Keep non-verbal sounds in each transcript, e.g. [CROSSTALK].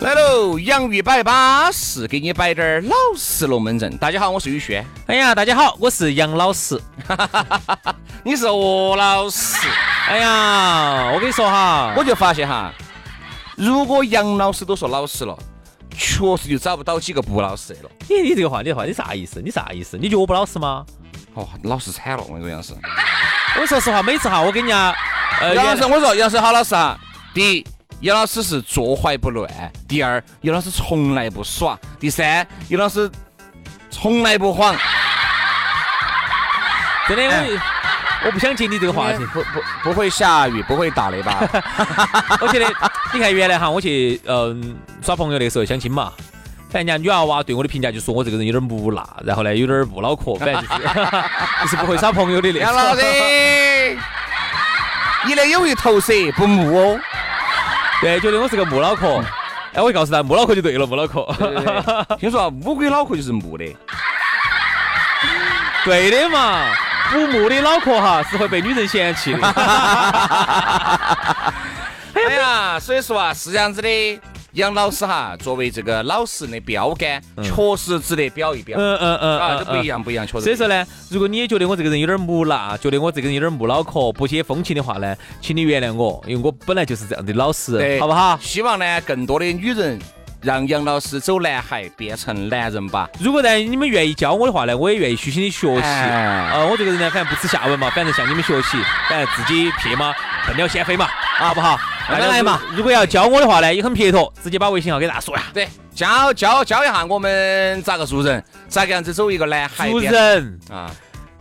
来喽，洋芋摆巴适，给你摆点儿老实龙门阵。大家好，我是宇轩。哎呀，大家好，我是杨老师。[LAUGHS] 你是何老师？哎呀，我跟你说哈，我就发现哈，如果杨老师都说老实了，确实就找不到几个不老实的了。你你这个话，你话你啥意思？你啥意思？你觉得我不老实吗？哦，老实惨了，我跟你说杨老师。我说实话，每次哈，我跟人家，呃，杨老师，我说杨老师好老实啊。第一。杨老师是坐怀不乱。第二，叶老师从来不耍。第三，叶老师从来不晃。真的，我我不想接你这个话题。不不不会下雨，不会打雷吧？[LAUGHS] 我觉得，你看原来哈，我去嗯耍朋友那时候相亲嘛，反正人家女娃娃对我的评价就说我这个人有点木讷，然后呢有点不脑壳，反正就是 [LAUGHS] 就是不会耍朋友的那杨老师，你那有一头蛇不木哦。[LAUGHS] 对，觉得我是个木脑壳，[LAUGHS] 哎，我就告诉他，木脑壳就对了，木脑壳。[LAUGHS] 听说乌龟脑壳就是木的，对的嘛，不木的脑壳哈是会被女人嫌弃的。哎呀，所以说啊，是这样子的。杨老师哈，作为这个老实的标杆，确实值得表一表。嗯嗯嗯，啊，这不一样，不一样，确实。所以说呢，如果你也觉得我这个人有点木讷，觉得我这个人有点木脑壳，不解风情的话呢，请你原谅我，因为我本来就是这样的老实，好不好？希望呢，更多的女人让杨老师走男孩变成男人吧。如果呢，你们愿意教我的话呢，我也愿意虚心的学习。呃，我这个人呢，反正不耻下问嘛，反正向你们学习，反正自己撇嘛，笨鸟先飞嘛，好不好？慢慢来嘛。[LAUGHS] 如果要教我的话呢，也很撇脱，直接把微信号给大家说呀。对，教教教一下我们咋个做人，咋个样子走一个男孩。做人啊，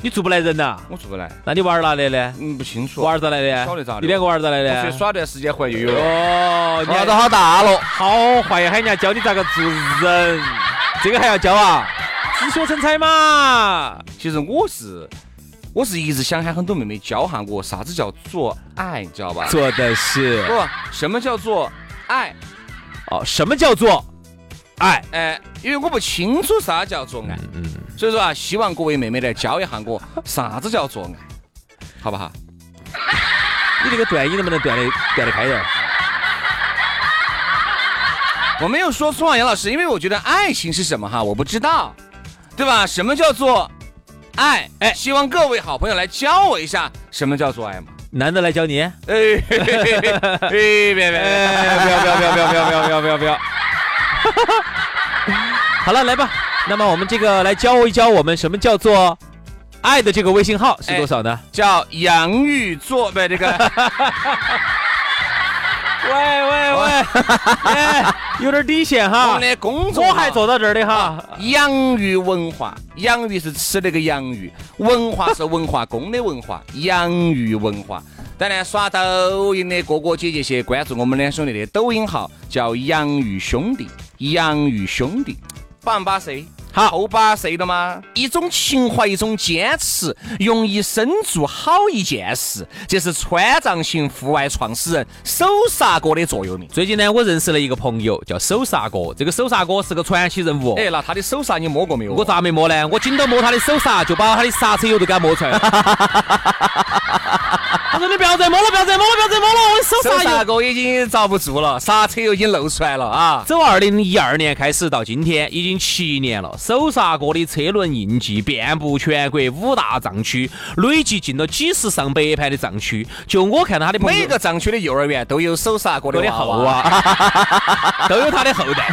你做不来人呐？我做不来。那你娃儿哪来的？嗯，不清楚。娃儿咋来的？晓得咋的？你两个娃儿咋来的？出去耍段时间回来又有了。哦，娃都好大了，好坏呀！喊人家教你咋个做人，这个还要教啊？自学成才嘛。其实我是。我是一直想喊很多妹妹教下我啥子叫做爱，知道吧？做的是不？什么叫做爱？哦，什么叫做爱？哎，因为我不清楚啥叫做爱，嗯，所以说啊，希望各位妹妹来教一下我啥子叫做爱，好不好？[LAUGHS] 你这个断音能不能断的断的开点？我没有说错啊，杨老师，因为我觉得爱情是什么哈，我不知道，对吧？什么叫做？爱哎，希望各位好朋友来教我一下什么叫做爱嘛？男的来教你？哎，[LAUGHS] 别别别别不要不要不要不要不要不要不要不要不要！好了，来吧。那么我们这个来教一教我们什么叫做爱的这个微信号是多少呢？叫洋芋座呗，这个。喂喂喂，有点底线哈。我们的工作我还坐到这儿的哈。洋芋文化，洋芋是吃那个洋芋，文化是文化宫的文化，[LAUGHS] 洋芋文化。当然，刷抖音的哥哥姐姐些关注我们两兄弟的抖音号，叫洋芋兄弟，洋芋兄弟，把不把谁？好把谁的吗？一种情怀，一种坚持，用一生做好一件事，这是川藏行户外创始人手刹哥的座右铭。最近呢，我认识了一个朋友，叫手刹哥。这个手刹哥是个传奇人物。哎，那他的手刹你摸过没有？我咋没摸呢？我紧到摸他的手刹，就把他的刹车油都给他摸出来了。[LAUGHS] 他说：“你不要再摸了，不要再摸了，不要再摸了，我的手刹油哥已经遭不住了，刹车油已经露出来了啊！”从二零一二年开始到今天，已经七年了。手刹过的车轮印记遍布全国五大藏区，累计进了几十上百盘的藏区。就我看到他的朋友每个藏区的幼儿园都有手刹过的。后啊，[LAUGHS] 都有他的后代。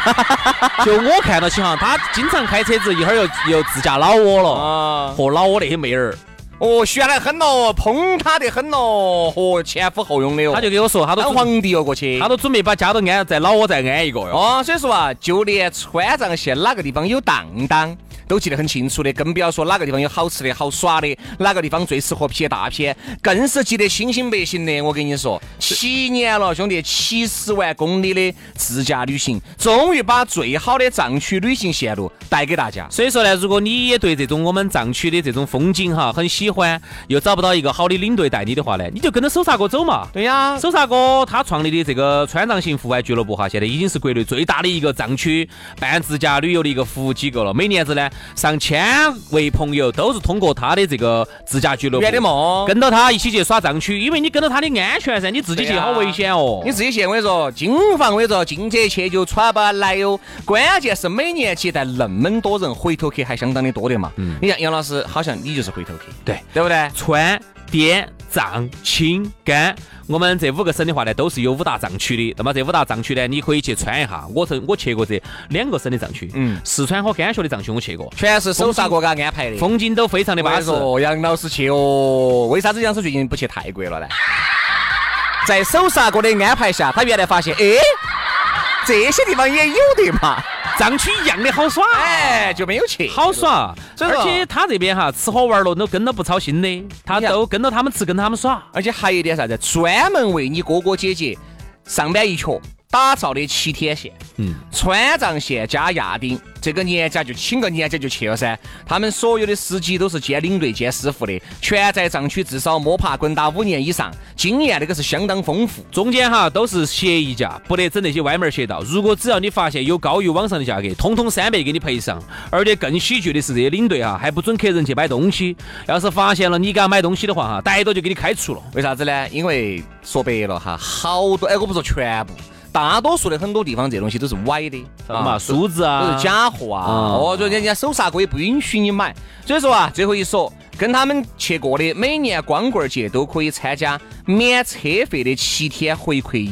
就我看到起哈，他经常开车子，一会儿又又自驾老挝了，啊，和老挝那些妹儿，哦，悬得很咯，崩塌得很咯，和前呼后拥的哦。他就给我说，他都当皇帝哦过去。他都准备把家都安在老窝再安一个哟。哦，所以说啊，就连川藏线哪个地方有当当，都记得很清楚的，更不要说哪个地方有好吃的好耍的，哪个地方最适合拍大片，更是记得清清白醒的。我跟你说，七年了，兄弟，七十万公里的自驾旅行，终于把最好的藏区旅行线路带给大家。所以说呢，如果你也对这种我们藏区的这种风景哈很喜欢，又找不到一个好的领队带你的话呢，你就跟着手刹哥走嘛。对呀，手刹哥他创立的这个川藏行户外俱乐部哈，现在已经是国内最大的一个藏区办自驾旅游的一个服务机构了。每年子呢，上千位朋友都是通过他的这个自驾俱乐部圆的梦。跟到他一起去耍藏区，因为你跟到他的安全噻，你自己去好危险哦。你自己去，我跟你说，金房我跟你说，进者去就穿不来哟。关键是每年接待那么多人，回头客还相当的多的嘛。嗯，你看杨老师，好像你就是回头客，对对不对？川、滇、藏、青、甘，我们这五个省的话呢，都是有五大藏区的。那么这五大藏区呢，你可以去穿一下。我曾我去过这两个省的藏区，嗯四川和甘肃的藏区我去过，全是手刹国家安排的。风景都非常的巴适。杨老师去哦，为啥子杨老师最近不去泰国了呢？在手刹国的安排下，他原来发现，哎，这些地方也有的嘛，藏区一样的好耍，哎，就没有去。好耍。而且他这边哈吃喝玩乐都跟到不操心的，他都跟到他们吃，跟到他们耍。而且还有一点啥子，专门为你哥哥姐姐上班一瘸打造的七天线。嗯，川藏线加亚丁，这个年假就请个年假就去了噻。他们所有的司机都是兼领队兼师傅的，全在藏区至少摸爬滚打五年以上，经验那个是相当丰富。中间哈都是协议价，不得整那些歪门邪道。如果只要你发现有高于网上的价格，通通三倍给你赔上。而且更喜剧的是，这些领队哈还不准客人去买东西，要是发现了你给他买东西的话哈，逮到就给你开除了。为啥子呢？因为说白了哈，好多哎，我不说全部，大多数的很多地方这东西都是歪的嘛，梳子啊，都是假货啊！嗯哦，就人家手刹哥也不允许你买，所以说啊，最后一说，跟他们去过的，每年光棍节都可以参加免车费的七天回馈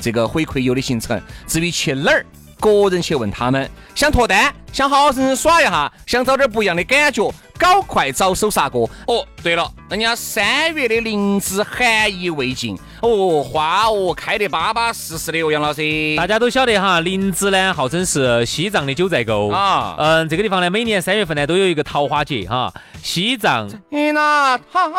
这个回馈游的行程。至于去哪儿，个人去问他们。想脱单，想好好生生耍一下，想找点不一样的感觉，搞快找手刹哥。哦，对了，人家三月的灵芝含意未尽，哦，花哦开得巴巴适适的哦，杨老师。大家都晓得哈，林芝呢号称是西藏的九寨沟啊嗯，这个地方呢，每年三月份呢都有一个桃花节哈，西藏你那桃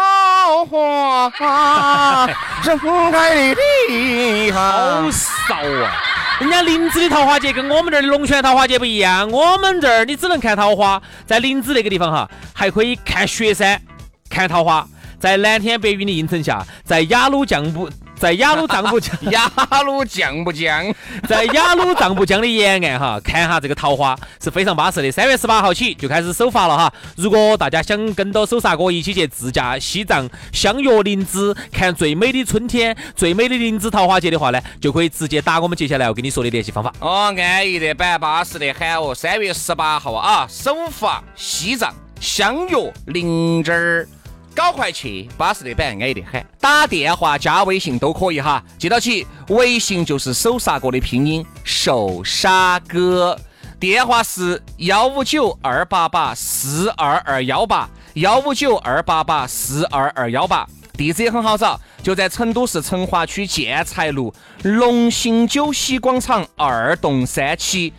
花 [LAUGHS] 盛开的地好方。少啊！人家林芝的桃花节跟我们这儿的龙泉桃花节不一样，我们这儿你只能看桃花，在林芝那个地方哈，还可以看雪山、看桃花，在蓝天白云的映衬下，在雅鲁藏布。在雅鲁藏布江，雅鲁藏布江？在雅鲁藏布江的沿岸哈，看哈这个桃花是非常巴适的。三月十八号起就开始首发了哈。如果大家想跟到手刹哥一起去自驾西藏相约林芝，看最美的春天、最美的林芝桃花节的话呢，就可以直接打我们接下来要跟你说的联系方法。哦，安逸的板巴适的喊哦。三月十八号啊，首发西藏，相约林芝儿。搞快去，巴适的板，安逸的很。打电话加微信都可以哈，记到起，微信就是手刹哥的拼音，手刹哥。电话是幺五九二八八四二二幺八，幺五九二八八四二二幺八。地址也很好找，就在成都市成华区建材路龙兴酒席广场二栋三期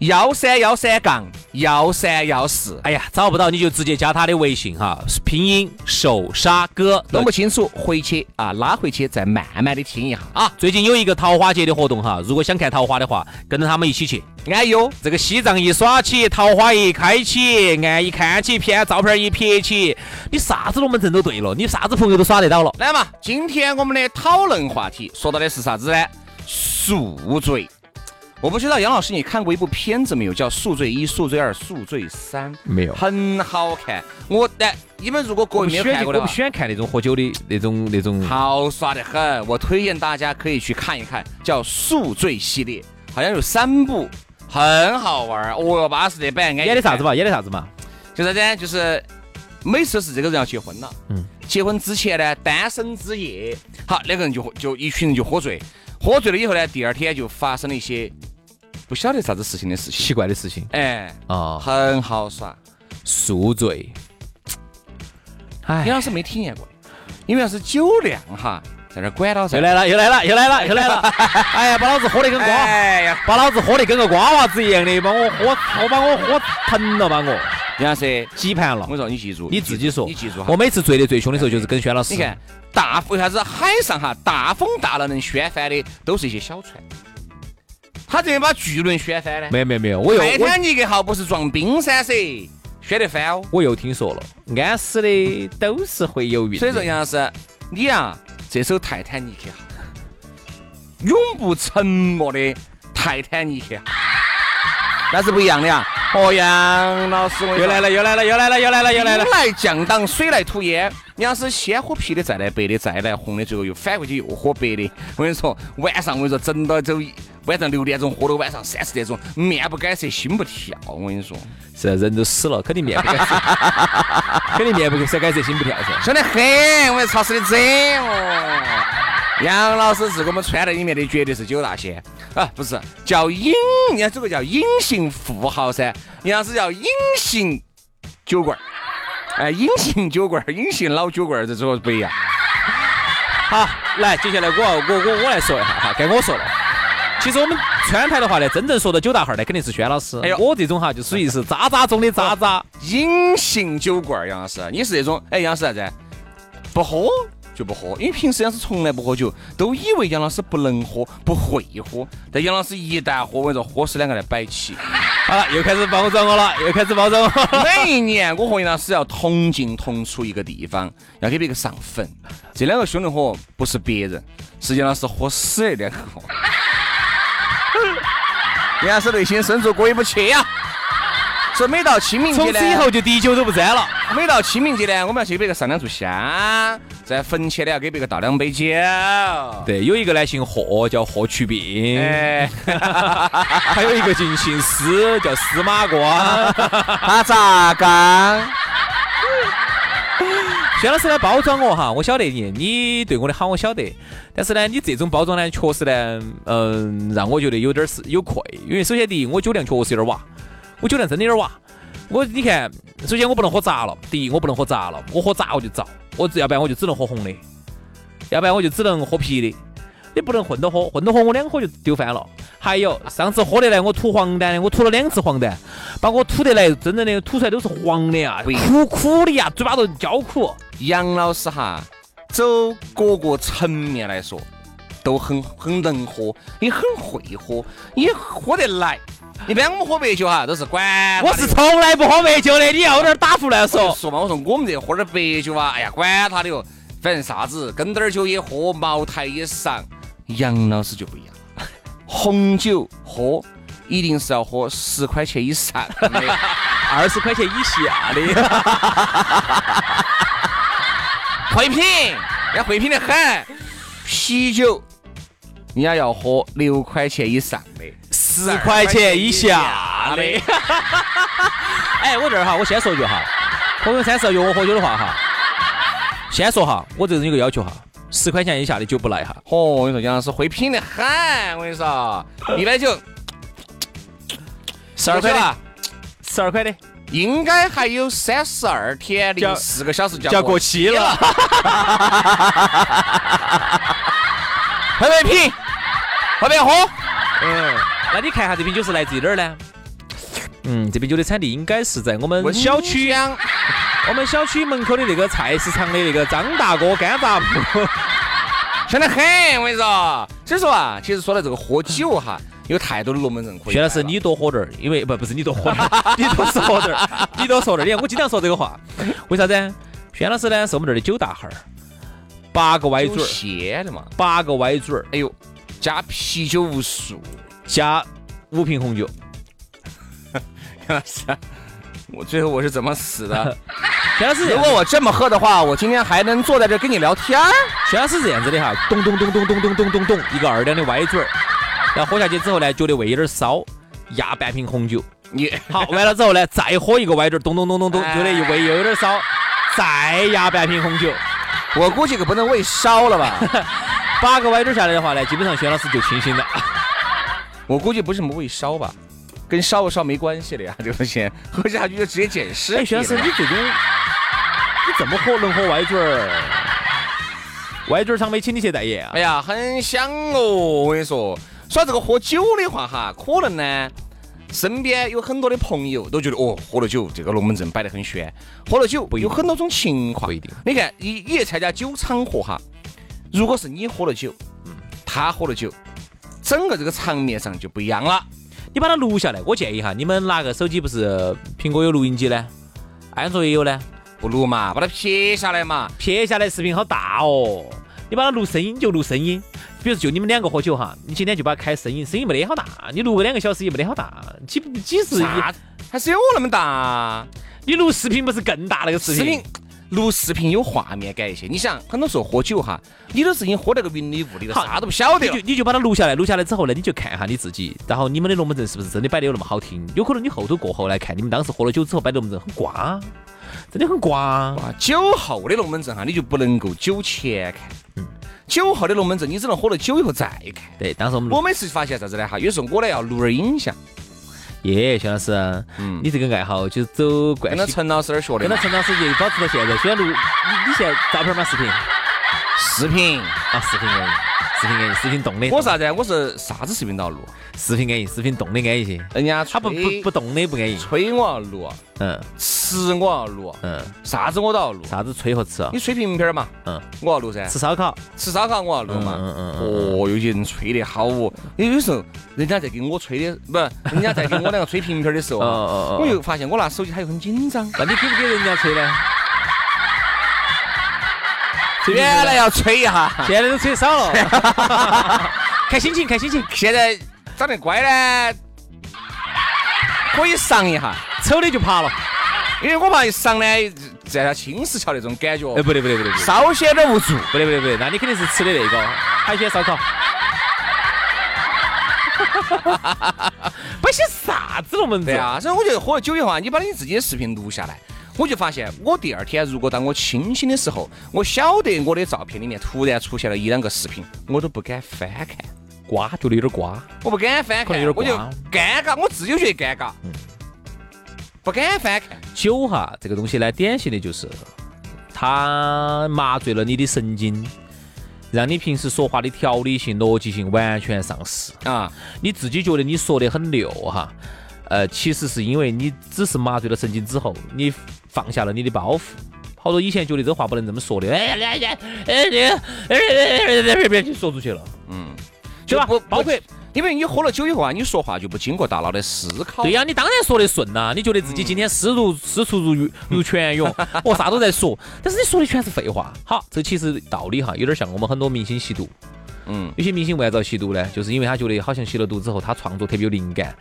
幺三幺三杠幺三幺四。哎呀，找不到你就直接加他的微信哈，拼音手刹哥。弄不清楚，回去啊拉回去再慢慢的听一下啊。最近有一个桃花节的活动哈，如果想看桃花的话，跟着他们一起去。安哟，这个西藏一耍起，桃花一开起，岸一看起，片照片一撇起，你啥子龙门阵都对了，你啥子朋友都耍得到了。来嘛，今天我们的讨论话题说到的是啥子呢？宿醉。我不知道杨老师你看过一部片子没有，叫《宿醉一》《宿醉二》《宿醉三》，没有很好看。我但你们如果各位没有看过的话我不，喜欢看那种喝酒的那种那种。好耍得很。我推荐大家可以去看一看，叫《宿醉》系列，好像有三部，很好玩儿，哦哟，巴适的板。演的啥子？嘛？演的啥子嘛？就啥子呢？就是每次是这个人要结婚了，嗯，结婚之前呢，单身之夜，好，两个人就就一群人就喝醉，喝醉了以后呢，第二天就发生了一些不晓得啥子事情的事情，奇怪的事情。哎，啊，很好耍。宿醉，哎，李老师没体验过，因为要是酒量哈，在那儿管到噻。又来了，又来了，又来了，又来了！[LAUGHS] 哎呀，把老子喝得跟瓜，哎呀，把老子喝得跟个瓜娃子一样的，把我喝，我把我喝疼了，把我李老师几盘了我。说，你记住，你自己说，你记住哈。我每次醉得最凶的时候，就是跟轩老师。你看，大为啥子海上哈大风大浪能掀翻的，都是一些小船。他这边把巨轮掀翻呢？没有没有没有，我又泰坦尼克号不是撞冰山噻，掀得翻哦。我又听说了，安死的都是会游泳。所以说，杨老师，你啊，这首泰坦尼克号，永不沉默的泰坦尼克号，那是不一样的啊。哦，杨老师，又来了，又来了，又来了，又来了，又来了兵。来降挡，水来土掩。你要是先喝啤的，再来白的，再来红的，最后又反过去又喝白的。我跟你说，晚上我跟你说，整到走晚上六点钟喝到晚上三四点钟，面不改色，心不跳。我跟你说，是啊人都死了，肯定面不改色，[LAUGHS] 肯定面不改色，改色心不跳噻。凶得很，我要潮湿的整哦。杨老师是我们川在里面的，绝对是九大仙啊，不是叫隐，人家这个叫隐形富豪噻，杨老师叫隐形酒馆儿，哎，隐形酒馆儿，隐形老酒馆儿，这这个不一样。好，来，接下来我我我我来说一下哈，该我说了。其实我们川台的话呢，真正说到九大号呢，肯定是轩老师。哎呦我这种哈就属于是渣渣中的渣渣。隐形酒馆儿，杨老师，你是那种，哎，杨老师啥子？不喝就不喝，因为平时杨老师从来不喝酒，都以为杨老师不能喝，不会喝。但杨老师一旦喝，我跟你说，喝死两个来摆起。好了，又开始包装我了，又开始包装我。[LAUGHS] 每一年我和杨老师要同进同出一个地方，要给别个上坟。这两个兄弟伙不是别人，是杨老师喝死的两个。[LAUGHS] 杨老师内心深处过意不去呀、所以每到清明节呢，从此以后就滴酒都不沾了。每到清明节呢，我们要去给别个上两炷香，在坟前呢要给别个倒两杯酒。对，有一个呢姓霍，叫霍去病；哎，[LAUGHS] 还有一个姓姓司，叫司马光。[LAUGHS] 他咋刚？[LAUGHS] 薛老师来包装我哈，我晓得你，你对我的好我晓得，但是呢，你这种包装呢，确实呢，嗯，让我觉得有点儿是有愧，因为首先第一，我酒量确实有点儿瓦，我酒量真的有点儿瓦。我你看，首先我不能喝杂了，第一我不能喝杂了，我喝杂我就燥，我只要不然我就只能喝红的，要不然我就只能喝啤的。你不能混着喝，混着喝我两喝就丢饭了。还有上次喝的来，我吐黄疸的，我吐了两次黄疸，把我吐得来，真正的吐出来都是黄的啊，苦苦的呀，嘴巴都焦苦。杨老师哈，走各个层面来说，都很很能喝，也很会喝，也喝得来。一般我们喝白酒哈，都是管我是从来不喝白酒的，你要有点打胡乱说。说嘛，我说我们这喝点白酒啊，哎呀，管他的哟，反正啥子跟点儿酒也喝，茅台也上。杨老师就不一样，红酒喝一定是要喝十块钱以上的。[LAUGHS] 二十块钱以下的，[LAUGHS] 会品，要会品的很。啤酒，人家要喝六块钱以上的，十块钱以下的。[LAUGHS] 哎，我这儿哈，我先说一句哈，朋友三十要约我喝酒的话哈，先说哈，我这人有个要求哈，十块钱以下的酒不来哈。哦，我跟你说，杨老师会品的很。我跟你说，一杯酒十二块的啊，，十二块的，应该还有三十二天零四个小时就就要过期了。[LAUGHS] 会不会品？会不会喝？嗯，那你看下这瓶酒是来自于哪儿呢？嗯，这瓶酒的产地应该是在我们小区，呀 [LAUGHS] 我们小区门口的那个菜市场的那个张大哥干杂铺。[LAUGHS] 香得很。我跟你说，所以说啊，其实说到这个喝酒哈，有太多的龙门阵可以。薛老师，你多喝点儿，因为不不是你多喝点儿，[LAUGHS] 你多说点儿，你多说点儿。你看我经常说这个话，为啥子？薛老师呢是我们这儿的酒大号儿，八个歪嘴儿，鲜的嘛？八个歪嘴儿，哎呦，加啤酒无数。加五瓶红酒。杨老师，我最后我是怎么死的？薛老师如果我这么喝的话，我今天还能坐在这跟你聊天儿。薛老师这样子的哈，咚咚咚咚咚咚咚咚咚，一个二两的歪嘴儿，然后喝下去之后呢，觉得胃有点烧，压半瓶红酒。你好，完了之后呢，再喝一个歪嘴儿，咚咚咚咚咚，哎觉得又胃又有点烧，再压半瓶红酒。[LAUGHS] 我估计可不能喂烧了吧？[LAUGHS] 八个歪嘴儿下来的话呢，基本上轩老师就清醒了。[LAUGHS] 我估计不是什么胃烧吧，跟烧不烧没关系的呀，这个东西喝下去就直接减尸哎，体轩老师，你这种你这么喝能喝歪嘴儿？歪嘴儿厂没请你去代言啊哎？呀，很香哦！我跟你说，说这个喝酒的话哈，可能呢，身边有很多的朋友都觉得哦，喝了酒这个龙门阵摆得很炫，喝了酒有很多种情况。不一定你看，你你去参加酒场合哈，如果是你喝了酒，嗯，他喝了酒，整个这个场面上就不一样了。你把它录下来，我建议哈，你们拿个手机不是苹果有录音机呢，安卓也有呢，不录嘛，把它撇下来嘛。撇下来视频好大哦。你把它录声音就录声音，比如就你们两个喝酒哈，你今天就把它开声音，声音没得好大，你录个两个小时也没得好大，几几十？还是有那么大？你录视频不是更大那个视频？视频录视频有画面感一些。你想，很多时候喝酒哈，你都是已经喝得个云里雾里的，好啥都不晓得了你就。你就把它录下来，录下来之后呢，你就看一下你自己，然后你们的龙门阵是不是真的摆的有那么好听？有可能你后头过后来看，你们当时喝了酒之后摆的龙门阵很瓜，真的很瓜。哇，酒后的龙门阵哈，你就不能够酒前看。嗯，酒后的龙门阵，你只能喝了酒以后再看。对，当时我们，我每次发现啥子呢？哈，有时候我呢要录点影像，耶，徐老师，嗯你这个爱好就是走惯习，跟着陈老师那儿学的跟到。陈老师就保持到现在。虽然录，你你现在照片吗？视频视频，啊，视频安逸，视频安逸，视频动的。我啥子？我是啥子视频都要录。视频安逸，视频动的安逸些。人家他不不不动的不安逸。吹我要录，嗯吃我要录，嗯，啥子我都要录。啥子吹和吃啊你？吹瓶瓶儿嘛，嗯，我要录噻。吃烧烤。吃烧烤我要录嘛。嗯嗯嗯哦，有些人吹得好哦。有有时候人家在给我吹的，不，人家在给我两个吹瓶瓶儿的时候哦啊，[LAUGHS] 哦哦我又发现我拿手机他又很紧张。那你给不给人家吹呢？原来要吹一下，现在都吹少了，[LAUGHS] 看心情，看心情。现在长得乖呢，可以上一下，丑的就爬了。因为我怕一上呢，在他青石桥那种感觉哎，，不对不对不对稍显得无助。不对不对不对，那你肯定是吃的那个海鲜烧烤。[LAUGHS] 摆些啥子龙门阵？啊，所以我觉得喝了酒以后啊，你把你自己的视频录下来，我就发现我第二天如果当我清醒的时候，我晓得我的照片里面突然出现了一两个视频，我都不敢翻看。瓜，觉得有点瓜。我不敢翻看，可能有我就尴尬，我自己就觉得尴尬，不敢翻看。酒哈，这个东西呢，典型的就是它麻醉了你的神经，让你平时说话的条理性、逻辑性完全丧失。啊，你自己觉得你说的很溜哈，呃，其实是因为你只是麻醉了神经之后，你放下了你的包袱。好多以前觉得这话不能这么说的，哎呀呀呀，哎这个，哎就说出去了，嗯，对吧不？包括因为你喝了酒以后啊，你说话就不经过大脑的思考。对呀、你当然说得顺呐、你觉得自己今天思如思出如如泉涌，[LAUGHS] 我啥都在说，但是你说的全是废话。好，这其实道理哈，有点像我们很多明星吸毒，嗯，有些明星为啥要吸毒呢？就是因为他觉得好像吸了毒之后，他创作特别有灵感，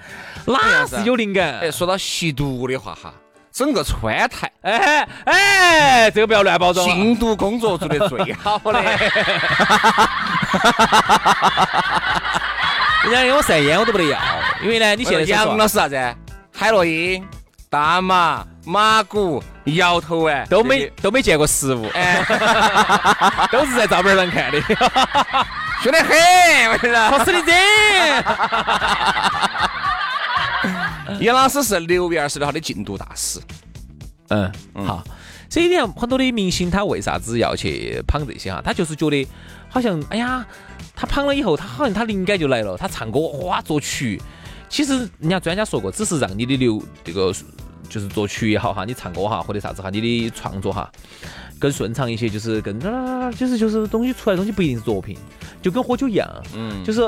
哪是有灵感？哎，说到吸毒的话哈，整个川台哎哎，这个不要乱包装。禁毒工作做得最好的，人家给我晒烟我都不得要，因为呢，你现在杨想老师啥子？海洛因、大麻、马古、摇头丸都没都没见过实物，哎，[LAUGHS] 都是在照片上看的。凶得很，我跟你说。好死的这！[LAUGHS] 杨老师是六月二十六号的禁毒大使，嗯，好。所以你看，很多的明星他为啥子要去捧这些哈？他就是觉得好像，哎呀，他捧了以后，他好像他灵感就来了，他唱歌哇作曲。其实人家专家说过，只是让你的流这个就是作曲也好哈，你唱歌哈或者啥子哈，你的创作哈更顺畅一些，就是更就是就是东西出来的东西不一定是作品，就跟喝酒一样，嗯，就是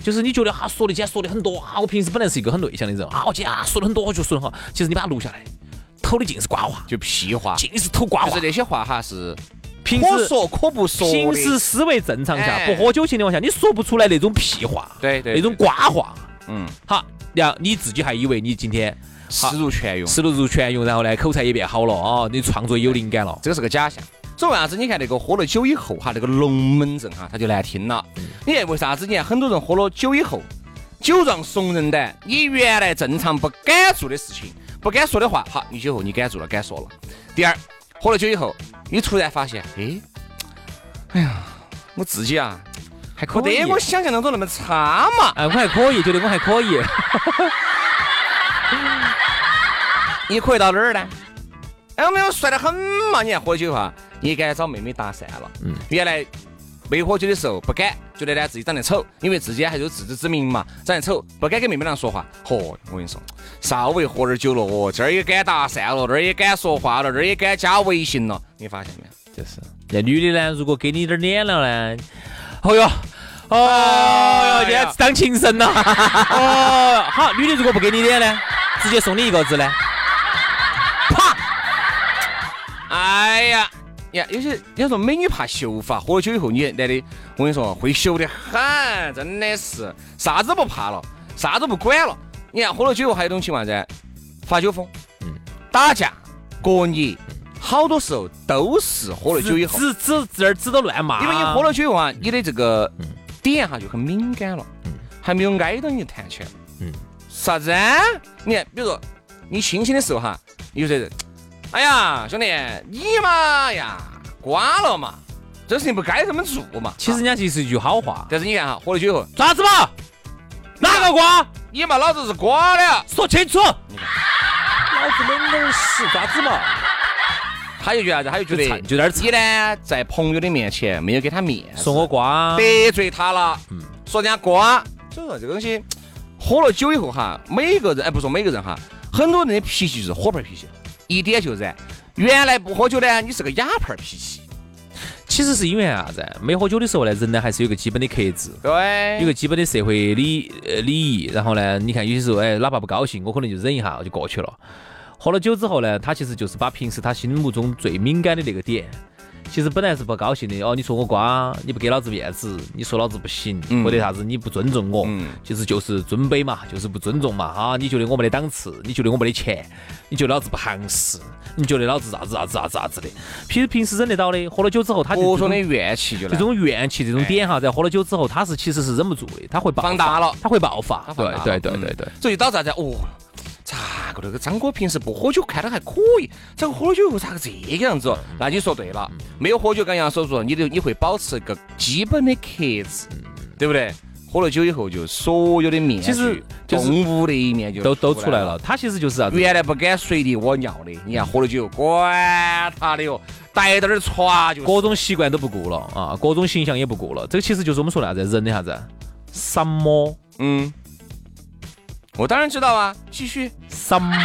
就是你觉得哈说的今天说的很多啊，我平时本来是一个很内向的人啊，我今天啊说的很多，我就说的很好，其实你把它录下来，偷的尽是瓜话，就屁话，尽是偷瓜话就是。那些话哈是平时可说可不说的。平时思维正常下，哎不喝酒情况下，你说不出来那种屁话，对对那种瓜话。嗯，好，然后你自己还以为你今天思如泉涌，思路如泉涌，然后呢口才也变好了哦，你创作有灵感了。这个是个假象。所以为啥子？你看那个喝了酒以后哈，那个龙门阵哈，它就难听了。你看为啥子？你看很多人喝了酒以后，酒壮怂人胆，你原来正常不敢做的事情，不敢说的话，好，你酒后你敢做了，敢说了。第二，喝了酒以后，你突然发现，哎，哎呀，我自己啊，还可得我想象当中那么差嘛。哎，我还可以，觉得我还可以。[LAUGHS] 你可以到哪儿呢？哎，我们有帅得很嘛！你看喝酒哈，你该找妹妹搭讪了。嗯，原来没喝酒的时候不敢，觉得呢自己长得丑，因为自己还是有自知之明嘛，长得丑不敢跟妹妹俩说话。嚯，我跟你说，稍微喝点酒了哦，这儿也敢搭讪了，那儿也敢说话了，这儿也敢加微信了，你发现没有？就是，那女的呢，如果给你点脸了呢？哦哟，哦哟，今天当情圣了。哦，好，女的如果不给你脸呢，直接送你一个字呢？啪哎呀，呀，有些人家说美女怕羞发，喝了酒以后，你男的，我跟你说会羞得很，真的是啥子不怕了，啥都不管了。你看喝了酒以后还有一种情况噻，发酒疯，嗯，打架，过你，好多时候都是喝了酒以后，指指指儿指都乱骂。因为你喝了酒以后啊，你的这个点哈就很敏感了，还没有挨到你就弹起来了。嗯，啥子？你看，比如说你清醒的时候哈，有些人。哎呀，兄弟，你嘛呀，瓜了嘛，这事情不该这么做嘛。其实人家其实一句好话，但是你看哈，喝了酒以后，啥子嘛？哪个瓜？你嘛，老子是瓜了，说清楚。老子冷点屎，啥子嘛？他就觉得啥子？他就觉得就在你呢，在朋友的面前没有给他面子，说我瓜，得罪他了。嗯，说人家瓜。所以说这个东西，喝了酒以后哈，每个人哎，不说每个人哈，很多人的脾气就是火盆脾气。一点就燃。原来不喝酒呢，你是个哑炮脾气。其实是因为啥子？没喝酒的时候呢，人呢还是有个基本的克制，对，有个基本的社会礼呃礼仪。然后呢，你看有些时候，哎，哪怕不高兴，我可能就忍一下就过去了。喝了酒之后呢，他其实就是把平时他心目中最敏感的那个点。其实本来是不高兴的哦，你说我瓜，你不给老子面子，你说老子不行，或者啥子你不尊重我，其实就是尊卑嘛，就是不尊重嘛啊。你觉得我没得档次，你觉得我没得钱，你觉得老子不行事，你觉得老子啥子啥子啥子啥子的。平平时忍得到的，喝了酒之后他各种的怨气就这种怨气这种点哈，在喝了酒之后他是其实是忍不住的，他会放大了，他会爆发。对对对对对，所以导致啥子？哦。咋个那个张哥平时不喝酒看着还可以，咋个喝了酒以后咋个这个样子？那你说对了，没有喝酒，刚杨所说，你的你会保持一个基本的克制，对不对？喝了酒以后，就所有的面其实动物的一面就都都出来了。他其实就是啥？原来不敢随地屙尿的，你看喝了酒，管他的哟，逮到点船就各种习惯都不顾了啊，各种形象也不顾了。这个其实就是我们说的啥子？人的啥子？什么？嗯。我当然知道啊，继续什么？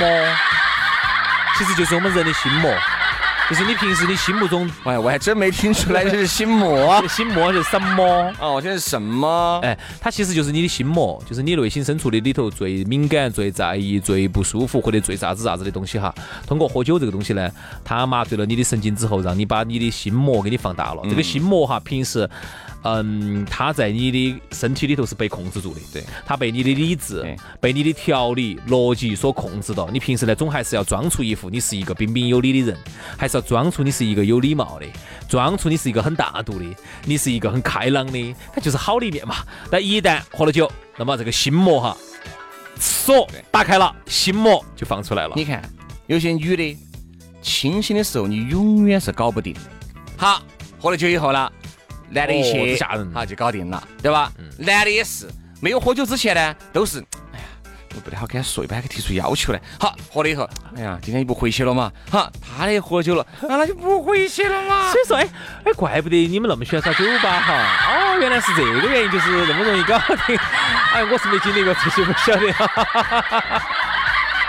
其实就是我们人的心魔，就是你平时你心目中，哎，我还真没听出来 [LAUGHS] 这是心魔，心魔是什么？哦，这是什么？哎，它其实就是你的心魔，就是你内心深处的里头最敏感、最在意、最不舒服或者最啥子啥子的东西哈。通过喝酒这个东西呢，它麻醉了你的神经之后，让你把你的心魔给你放大了。这个心魔哈，平时。嗯，他在你的身体里头是被控制住的，对，他被你的理智、被你的条理、逻辑所控制到。你平时呢，总还是要装出一副你是一个彬彬有礼的人，还是要装出你是一个有礼貌的，装出你是一个很大度的，你是一个很开朗的，它就是好的一面嘛。但一旦喝了酒，那么这个心魔哈锁打开了，心魔就放出来了。你看，有些女的清醒的时候，你永远是搞不定的。好，喝了酒以后了。男的一些吓人，好就搞定了，对吧？男的也是，没有喝酒之前呢，都是，哎呀，我不太好跟他说，一般给提出要求来。好，喝了以后，哎呀，今天你不回去了嘛？好，他也喝酒了，那他就不回去了嘛。所以说，哎哎，怪不得你们那么喜欢耍酒吧哈。哦，原来是这个原因，就是那么容易搞定。哎，我是没经历过这些，不晓得。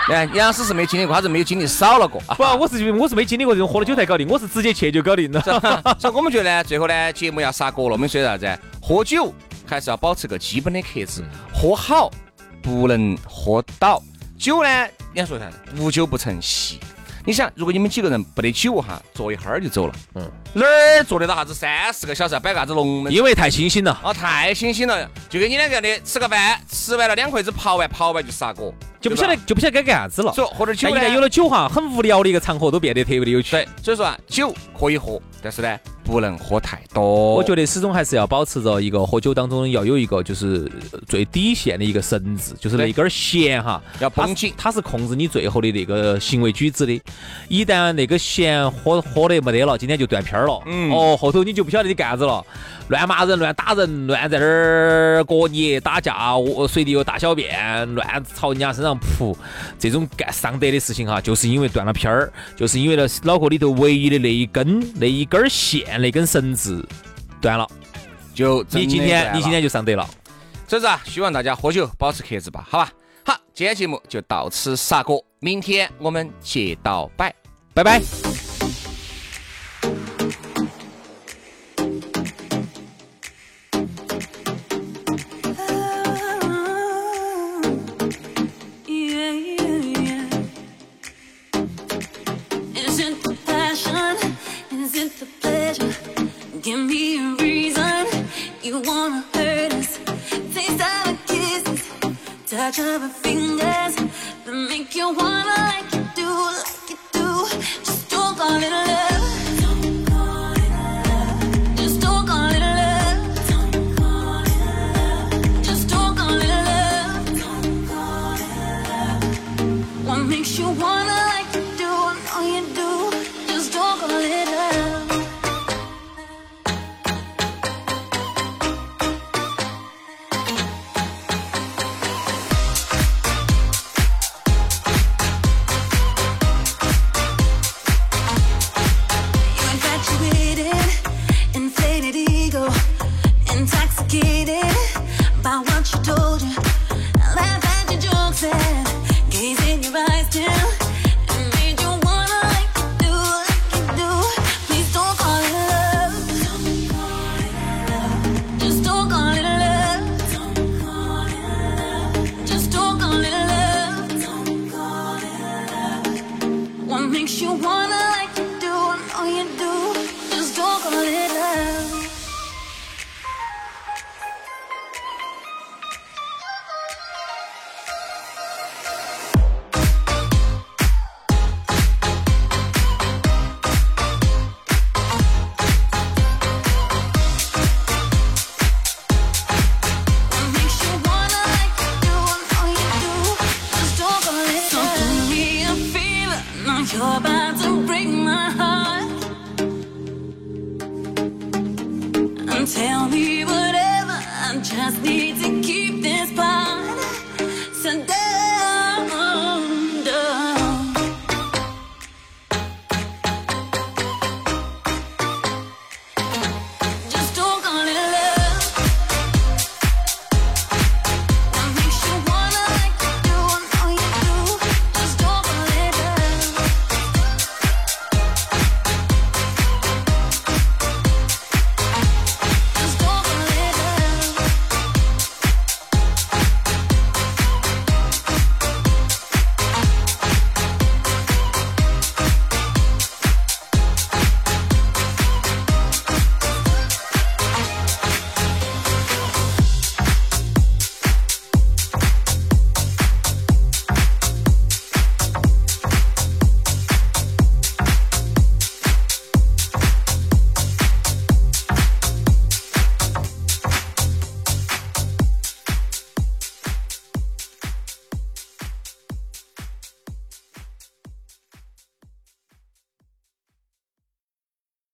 [LAUGHS] 哎，杨师是没经历过，他是没有经历少了过。不，我是我是没经历过这种喝了酒才搞定，我是直接去就搞定了。[LAUGHS] 所以我们觉得呢，最后呢，节目要杀锅了。我们说啥子？喝酒还是要保持个基本的克制，喝好不能喝倒。酒呢，你要说啥？无酒不成席。你想，如果你们几个人不得酒哈，坐一会儿就走了。嗯，哪儿坐得到啥子三四个小时摆个啥子龙门？因为太清醒了。哦，太清醒了，就跟你两个的吃个饭，吃完了两筷子刨完，刨完就杀锅，就不晓得就不晓得该干啥子了。所以喝点酒一旦有了酒哈，很无聊的一个场合都变得特别的有趣。对，所以说啊，酒可以喝，但是呢，不能喝太多。我觉得始终还是要保持着一个喝酒当中要有一个就是最底线的一个绳子，就是那根弦哈要绷紧，它是控制你最后的那个行为举止的。一旦那个弦喝喝的没得了，今天就断片了。嗯。哦，后头你就不晓得你干啥子了，乱骂人、乱打人、乱在那儿过你打架，我随地又大小便，乱朝人家身上扑，这种干上德的事情哈，就是因为断了片儿，就是因为那脑壳里头唯一的那一根那一根线那根绳子断了，就你今天你今天就上德了。所以说啊，希望大家喝酒保持克制吧，好吧？好，今天节目就到此杀过，明天我们接到摆，拜拜。Give me a reason you wanna hurt us. Taste of a touch of fingers that make you wanna like you do, like you do. Just don't call it love.